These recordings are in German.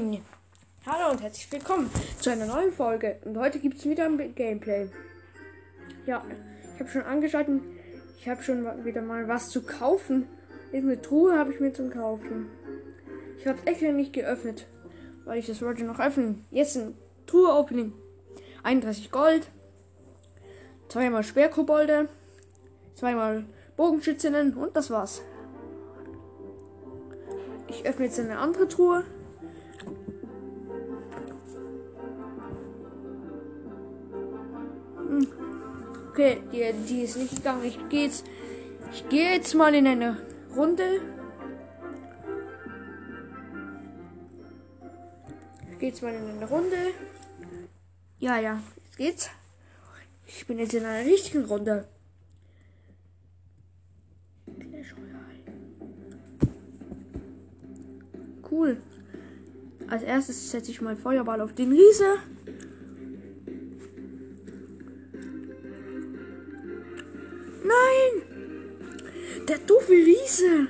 Moin! Hallo und herzlich willkommen zu einer neuen Folge. Und heute gibt es wieder ein Gameplay. Ja, ich habe schon angeschaltet. Ich habe schon wieder mal was zu kaufen. Irgendeine Truhe habe ich mir zum Kaufen. Ich habe es extra nicht geöffnet, weil ich das wollte noch öffnen. Jetzt ein Truhe-Opening. 31 Gold. Zweimal Schwerkobolde. Zweimal Bogenschützinnen und das war's. Ich öffne jetzt eine andere Truhe. Okay, die, die ist nicht gegangen. Ich gehe jetzt, ich gehe jetzt mal in eine Runde. Ich gehe jetzt mal in eine Runde. Ja, ja, jetzt geht's. Ich bin jetzt in einer richtigen Runde. Cool. Als erstes setze ich mal Feuerball auf den Riese. Der doofe Riese!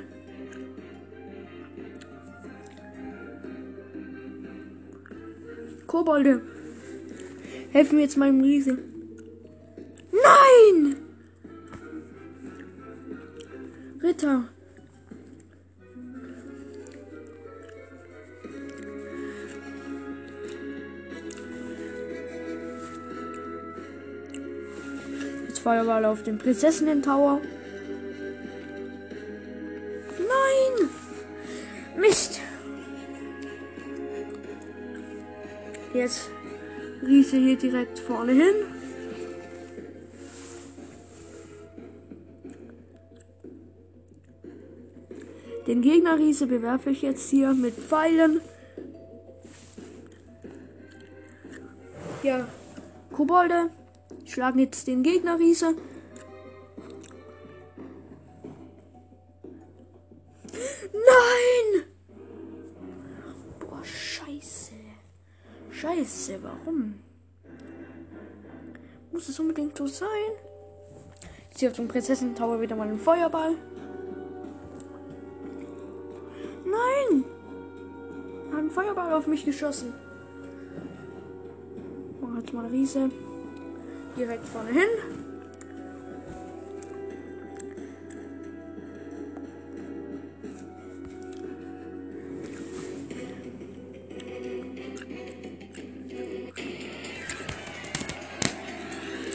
Kobolde. Helfen mir jetzt meinem Riese. Nein! Ritter. Jetzt Feuerball auf den Prinzessinnen-Tower. Jetzt Riese hier direkt vorne hin. Den Gegner Riese bewerfe ich jetzt hier mit Pfeilen. Ja, Kobolde schlagen jetzt den Gegner Riese. Nein! Boah, scheiße. Scheiße, warum? Muss es unbedingt so sein? Ich ziehe auf dem Prinzessin Tower wieder mal einen Feuerball. Nein! Hat einen Feuerball auf mich geschossen. Mach jetzt mal Riese. Direkt vorne hin.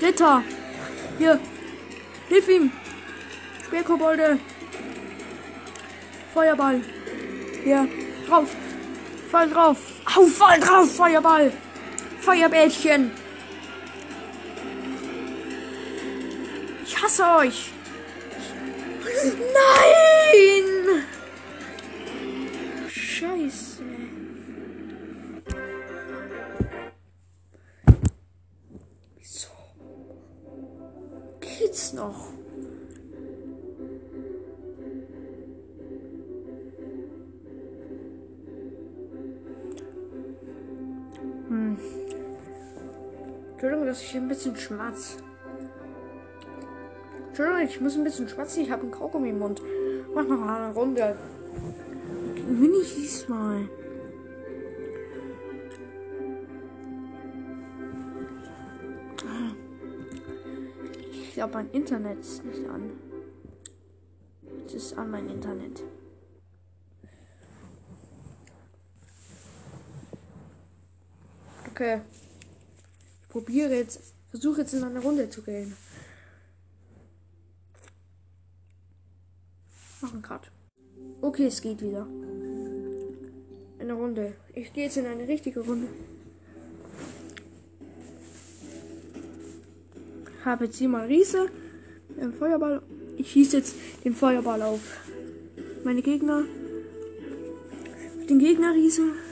Ritter! Hier! Hilf ihm! Bärkobolde! Feuerball! Hier! Drauf! Fall drauf! Au, fall drauf! Feuerball! Feuerbällchen! Ich hasse euch! Nein! Scheiße. Hm. Entschuldigung, dass ich ein bisschen schmatz. Entschuldigung, ich muss ein bisschen schmatzen. Ich habe einen Kaugummi im Mund. Mach noch eine Runde. Gewinne ich diesmal. Ich glaube, mein Internet ist nicht an. Es ist an mein Internet. Okay. Ich probiere jetzt, versuche jetzt in eine Runde zu gehen. Machen gerade. Okay, es geht wieder. Eine Runde. Ich gehe jetzt in eine richtige Runde. Habe jetzt hier mal Riese. Ein Feuerball. Ich schieße jetzt den Feuerball auf. Meine Gegner. Den Gegner Riese.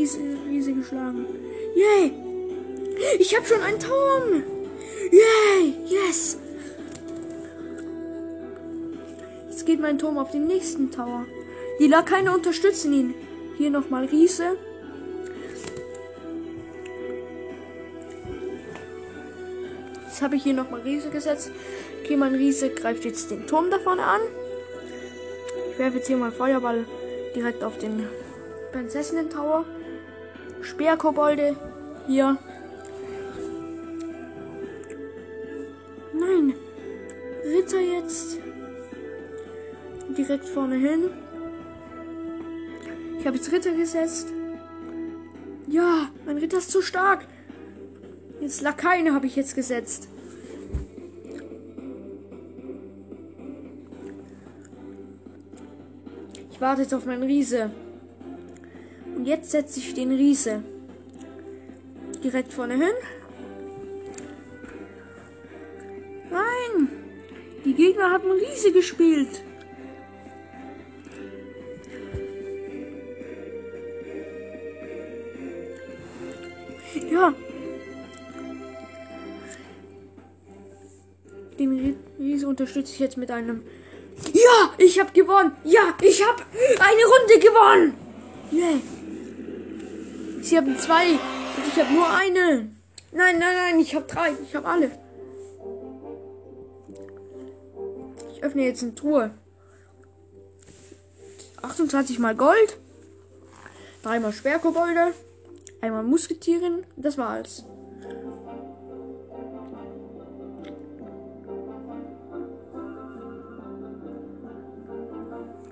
Riese, riese geschlagen. Yay! Ich habe schon einen Turm! Yay! Yes! Jetzt geht mein Turm auf den nächsten Tower. Die Lakaien unterstützen ihn. Hier nochmal Riese. Jetzt habe ich hier nochmal Riese gesetzt. Okay, mein Riese greift jetzt den Turm da vorne an. Ich werfe jetzt hier mal Feuerball direkt auf den Prinzessinnen-Tower. Speerkobolde hier. Nein. Ritter jetzt. Direkt vorne hin. Ich habe jetzt Ritter gesetzt. Ja, mein Ritter ist zu stark. Jetzt Lakaien habe ich jetzt gesetzt. Ich warte jetzt auf meinen Riese. Jetzt setze ich den Riese direkt vorne hin. Nein! Die Gegner haben Riese gespielt. Ja. Den Riese unterstütze ich jetzt mit einem. Ja, ich habe gewonnen. Ja, ich habe eine Runde gewonnen. Yeah. Sie haben zwei und ich habe nur eine. Nein, nein, nein, ich habe drei. Ich habe alle. Ich öffne jetzt eine Truhe. 28 mal Gold. Dreimal Schwerkobolde. Einmal Musketieren. Das war's.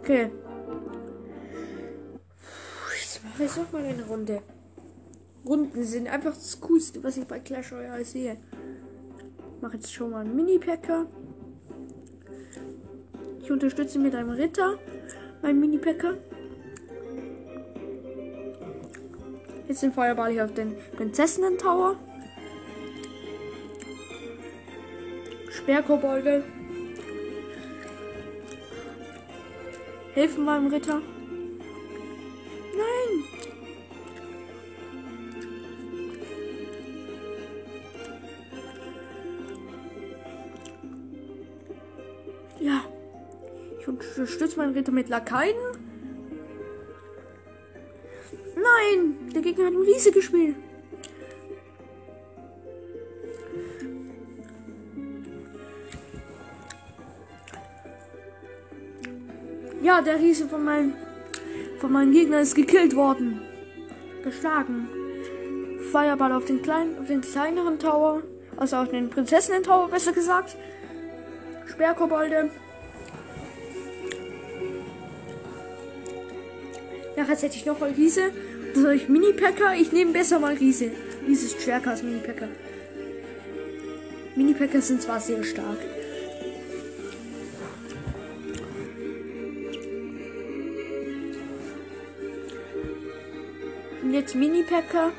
Okay. Jetzt mache ich noch mal eine Runde. Runden sind einfach das Coolste, was ich bei Clash Royale sehe. Ich mache jetzt schon mal einen Mini-Packer. Ich unterstütze mit einem Ritter meinen Mini-Packer. Jetzt den Feuerball hier auf den Prinzessinnen-Tower. Sperrkobolde. Helfen meinem Ritter. Unterstütze meinen Ritter mit Lakaien. Nein! Der Gegner hat ein Riese gespielt. Ja, der Riese von meinem von meinem Gegner ist gekillt worden. Geschlagen. Feuerball auf den kleinen, auf den kleineren Tower. Also auf den Prinzessinnen-Tower, besser gesagt. Sperrkobolde. Nachher setze ich noch mal Riese. Soll ich Mini-Packer? Ich nehme besser mal Riese. Riese ist stärker als Mini-Packer. Mini-Packer sind zwar sehr stark. Und jetzt Mini-Packer.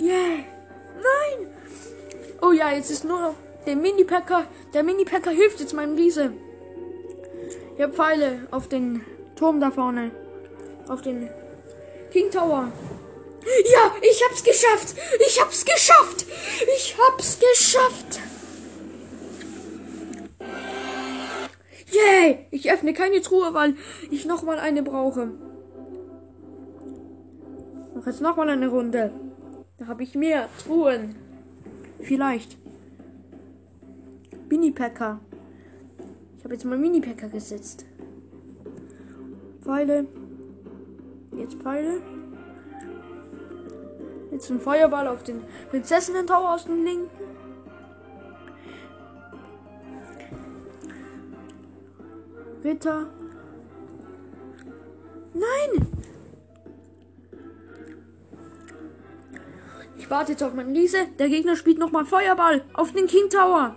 Yeah. Nein. Oh ja, jetzt ist nur noch der Mini-Packer. Der Mini-Packer hilft jetzt meinem Riese. Ich habe Pfeile auf den Turm da vorne. Auf den King Tower. Ja, ich hab's geschafft. Ich hab's geschafft. Ich hab's geschafft. Yay! Ich öffne keine Truhe, weil ich noch mal eine brauche. Mach jetzt noch mal eine Runde. Da habe ich mehr Truhen. Vielleicht. Mini-Packer. Ich habe jetzt mal Mini-Packer gesetzt. Pfeile. Jetzt Pfeile. Jetzt ein Feuerball auf den Prinzessinnen-Tower aus dem linken. Ritter. Nein! Ich warte jetzt auf meinen Riese. Der Gegner spielt nochmal Feuerball auf den King Tower.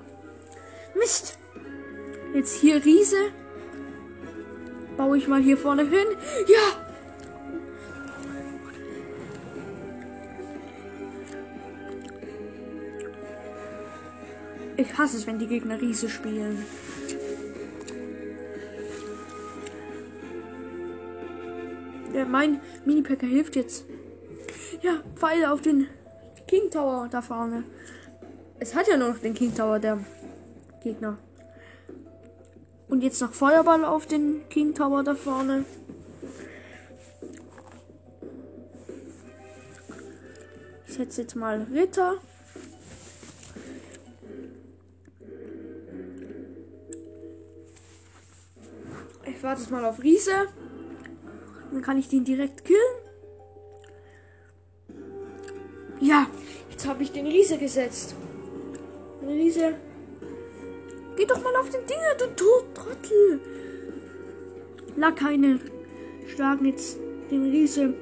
Mist. Jetzt hier Riese. Baue ich mal hier vorne hin. Ja! Ich hasse es, wenn die Gegner Riese spielen. Ja, mein Minipacker hilft jetzt. Ja, Pfeile auf den King Tower da vorne. Es hat ja nur noch den King Tower, der Gegner. Und jetzt noch Feuerball auf den King Tower da vorne. Ich setze jetzt mal Ritter. Ich warte jetzt mal auf Riese. Dann kann ich den direkt killen. Ja, jetzt habe ich den Riese gesetzt. Riese. Geh doch mal auf den Dinger, du Trottel. Lakaine schlagen jetzt den Riese.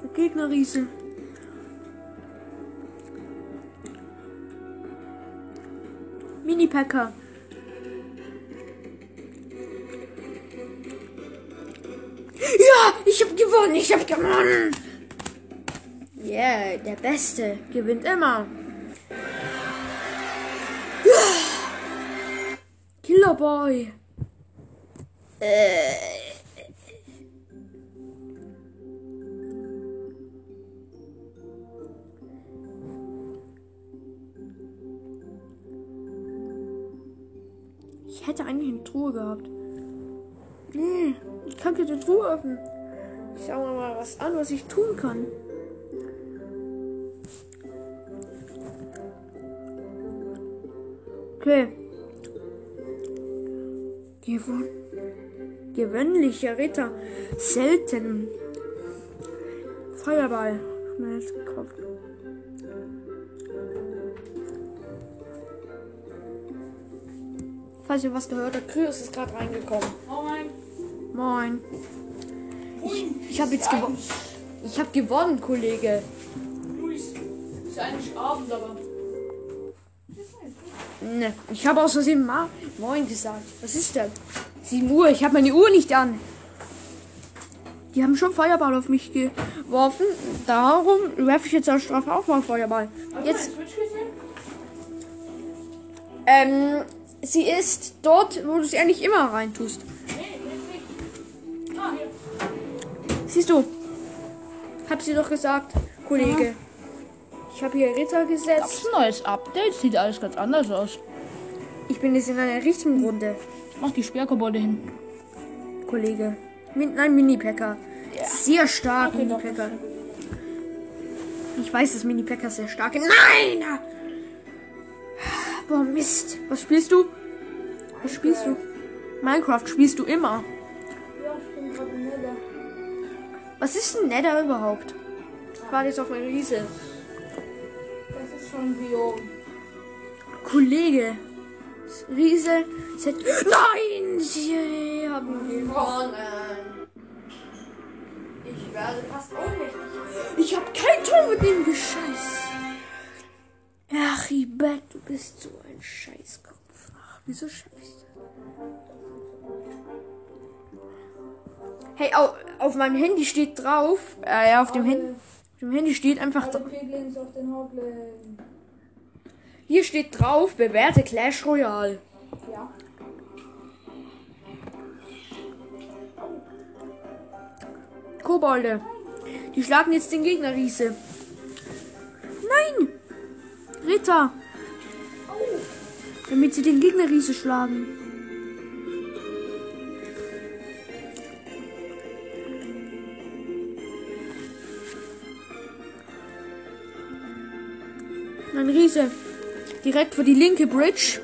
Der Gegner Riese. Mini-Packer. Gewonnen, ich hab gewonnen. Yeah, der Beste gewinnt immer. Ja. Killerboy. Äh. Ich hätte eigentlich eine Truhe gehabt. Nee, ich kann keine Truhe öffnen. Ich schau mir mal was an, was ich tun kann. Okay. Gewon gewöhnlicher Ritter. Selten. Feuerball. Hab mir jetzt gekauft. Falls ihr was gehört habt, Kryos ist gerade reingekommen. Moin. Moin. Ich, habe jetzt gewonnen. Ich habe gewonnen, Kollege. Luis. Ist eigentlich Abend, aber. Ne, ich habe aus Versehen Ma Moin gesagt. Was ist denn? 7 Uhr, ich habe meine Uhr nicht an. Die haben schon Feuerball auf mich geworfen. Darum werfe ich jetzt als Strafe auch mal Feuerball. Jetzt, ähm, sie ist dort, wo du sie eigentlich immer reintust. Siehst du? Hab sie doch gesagt, Kollege. Ich habe hier Ritter Gab's gesetzt. ein neues Update? Sieht alles ganz anders aus. Ich bin jetzt in einer richtigen Runde, Mach die Sperrkobolde hin. Kollege. Min nein, Mini-Packer. Sehr stark, Okay. Mini-Packer. Ich weiß, dass Mini-Packer sehr stark sind. Nein! Boah, Mist. Was spielst du? Was spielst du? Minecraft spielst du immer. Ja, ich bin gerade Nether. Was ist ein Nether überhaupt? Ich warte jetzt auf meine Riese. Das ist schon Biom. Kollege. Riese. Set Nein! Sie haben gewonnen. Ich werde fast ohnmächtig. Ich habe kein Tor mit dem Gescheiß. Ach, Ibet, du bist so ein Scheißkopf. Ach, wieso scheiße? Hey, auf, auf meinem Handy steht drauf. Äh, ja, auf dem, Handy, auf dem Handy steht einfach drauf. Hier steht drauf, bewährte Clash Royale. Ja. Kobolde. Die schlagen jetzt den Gegner Riese. Nein! Ritter! Damit sie den Gegner Riese schlagen. Ein Riese. Direkt vor die linke Bridge.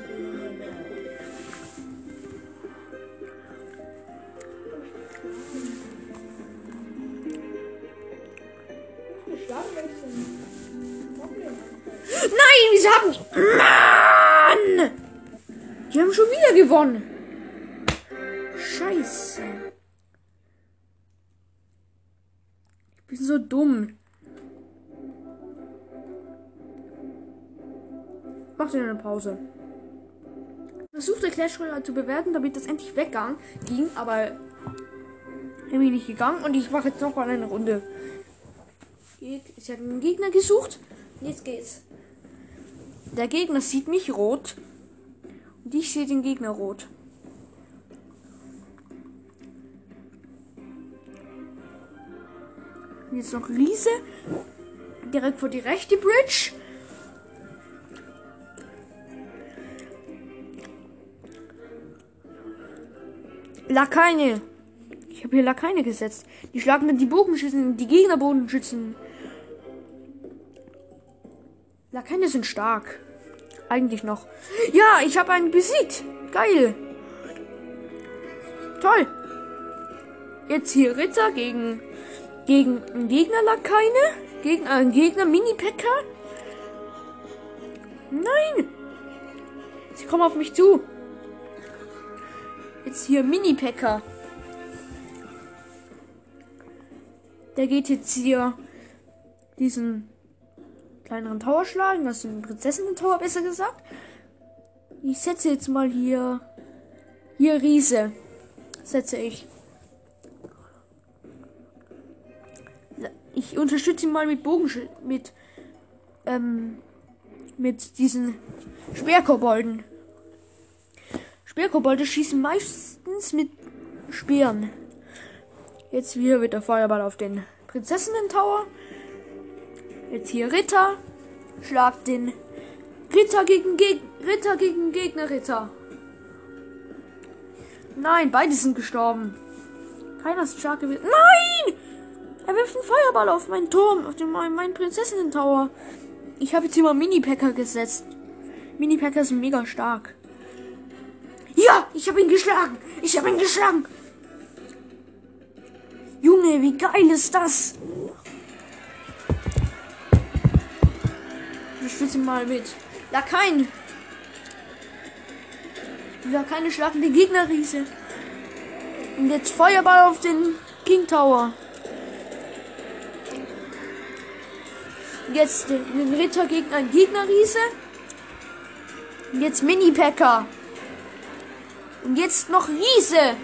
Nein, wieso haben. Mann! Die haben schon wieder gewonnen. Eine Pause. Versuchte Clash Royale zu bewerten, damit das endlich weggang ging, aber irgendwie nicht gegangen und ich mache jetzt noch mal eine Runde. Ich habe einen Gegner gesucht. Jetzt geht's. Der Gegner sieht mich rot. Und ich sehe den Gegner rot. Jetzt noch Riese. Direkt vor die rechte Bridge. Lakaine. Ich habe hier Lakaine gesetzt. Die schlagen dann die Bogenschützen, die Gegnerbogenschützen Lakaine sind stark. Eigentlich noch. Ja, ich habe einen besiegt. Geil. Toll. Jetzt hier Ritter gegen gegen einen Gegner Lakaine, gegen einen Gegner Mini Packer. Nein. Sie kommen auf mich zu. Jetzt hier Mini Packer. Der geht jetzt hier diesen kleineren Tower schlagen, was den Prinzessinnen-Tower besser gesagt. Ich setze jetzt mal hier hier Riese. Setze ich. Ich unterstütze ihn mal mit Bogen mit ähm, mit diesen Speerkobolden. Speerkobolde schießen meistens mit Speeren. Jetzt hier wird der Feuerball auf den Prinzessinnen-Tower. Jetzt hier Ritter. Schlagt den Ritter gegen Geg Ritter gegen Gegner Ritter. Nein, beide sind gestorben. Keiner ist stark gewesen. Nein! Er wirft einen Feuerball auf meinen Turm, auf den meinen Prinzessinnen-Tower. Ich habe jetzt hier mal Mini-Packer gesetzt. Mini-Packer sind mega stark. Ja, ich habe ihn geschlagen. Ich habe ihn geschlagen. Junge, wie geil ist das? Ich stütze mal mit. Lakaien. Die Lakaien schlagen den Gegnerriese. Und jetzt Feuerball auf den King Tower. Jetzt den Ritter gegen einen Gegnerriese. Jetzt Mini-Packer. Und jetzt noch Riese.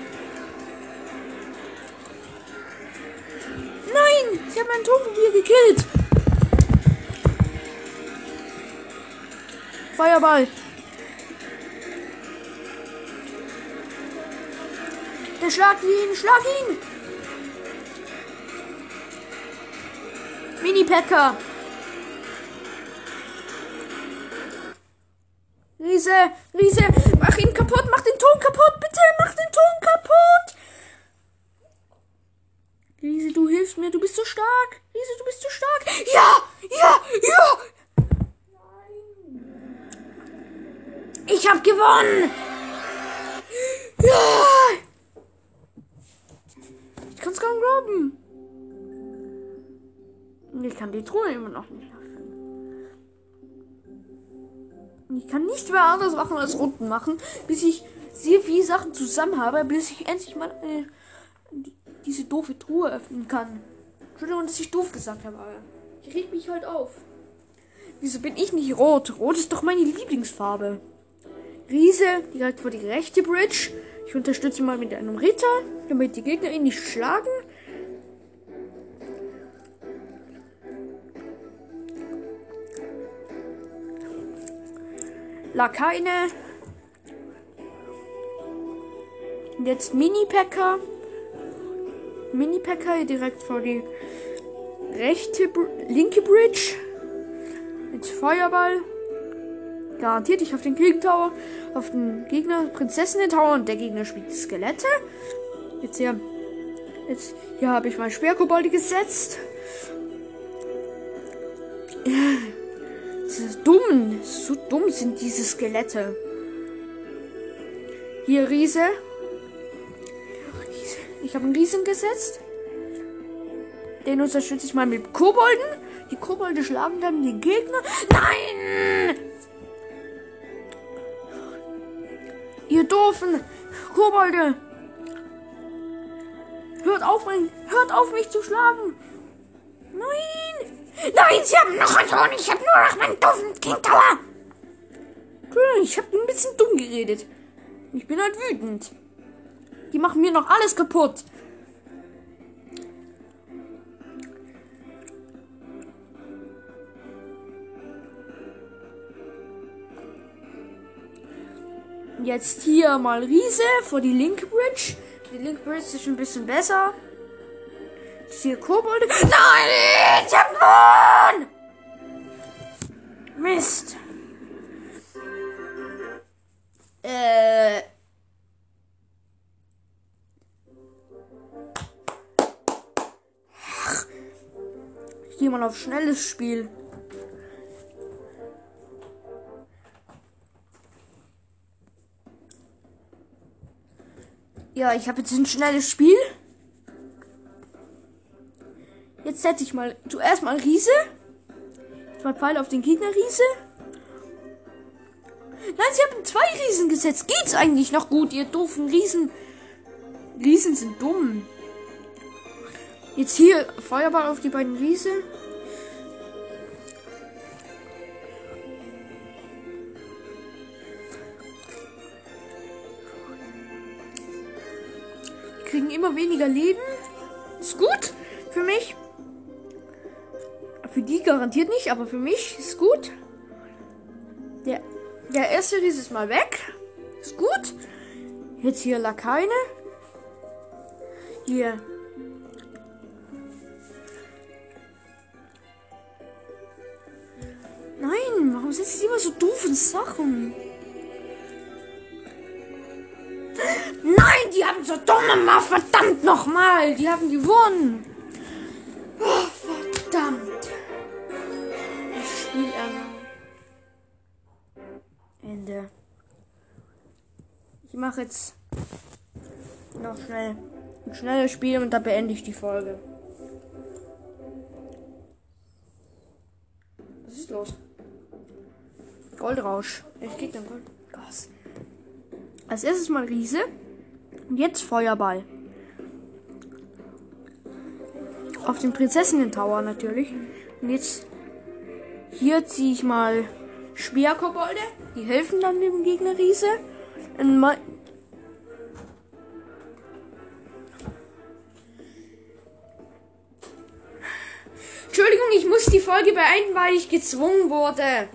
Nein, ich habe meinen Turmprobier gekillt. Feuerball. Der schlag ihn, schlag ihn. Mini-Packer. Riese, Riese, mach ihn kaputt, mach den Ton kaputt, bitte, mach den Ton kaputt. Riese, du hilfst mir, du bist so stark. Riese, du bist so stark. Ja, ja, ja. Ich hab gewonnen. Ja. Ich kann's kaum glauben. Ich kann die Truhe immer noch nicht Ich kann nicht mehr anders machen als Runden machen, bis ich sehr viele Sachen zusammen habe, bis ich endlich mal äh, diese doofe Truhe öffnen kann. Entschuldigung, dass ich doof gesagt habe, aber ich reg mich halt auf. Wieso bin ich nicht rot? Rot ist doch meine Lieblingsfarbe. Riese direkt vor die rechte Bridge. Ich unterstütze mal mit einem Ritter, damit die Gegner ihn nicht schlagen. Lakaine. Jetzt Mini-Packer. Mini-Packer direkt vor die rechte, linke Bridge. Mit Feuerball. Garantiert ich auf den King Tower, auf den Gegner Prinzessinnen Tower und der Gegner spielt Skelette. Jetzt hier, jetzt hier habe ich mal Schwerkobolde gesetzt. Ist dumm, so dumm sind diese Skelette. Hier Riese. Ich habe einen Riesen gesetzt. Den unterstütze ich mal mit Kobolden. Die Kobolde schlagen dann die Gegner. Nein! Ihr doofen Kobolde! Hört auf, mein, hört auf mich zu schlagen! Nein! Nein, sie haben noch einen Ton. Ich habe nur noch meinen doofen King Tower. Ich habe ein bisschen dumm geredet. Ich bin halt wütend. Die machen mir noch alles kaputt. Jetzt hier mal Riese vor die linke Bridge. Die linke Bridge ist ein bisschen besser. Vier Kobolde. Nein, ich hab gewonnen! Mist. Äh. Ach. Ich gehe mal auf schnelles Spiel. Ja, ich habe jetzt ein schnelles Spiel. Jetzt setze ich mal zuerst mal Riese. Zwei Pfeile auf den Gegner Riese. Nein, sie haben zwei Riesen gesetzt. Geht's eigentlich noch gut, ihr doofen Riesen? Riesen sind dumm. Jetzt hier Feuerball auf die beiden Riese. Kriegen immer weniger Leben. Ist gut für mich. Für die garantiert nicht, aber für mich ist gut. Der, der erste Riese ist mal weg. Ist gut. Jetzt hier Lakaine. Hier. Nein, warum setzt sie immer so doofe Sachen? Nein, die haben so dumme Mal, verdammt nochmal. Die haben gewonnen. Ich mache jetzt noch schnell ein schnelles Spiel und dann beende ich die Folge. Was ist los? Goldrausch. Ich krieg dann Gold. Gas. Als erstes mal Riese. Und jetzt Feuerball. Auf den Prinzessinnen-Tower natürlich. Und jetzt hier ziehe ich mal Speerkobolde. Die helfen dann dem Gegner Riese. Und muss die Folge beenden, weil ich gezwungen wurde.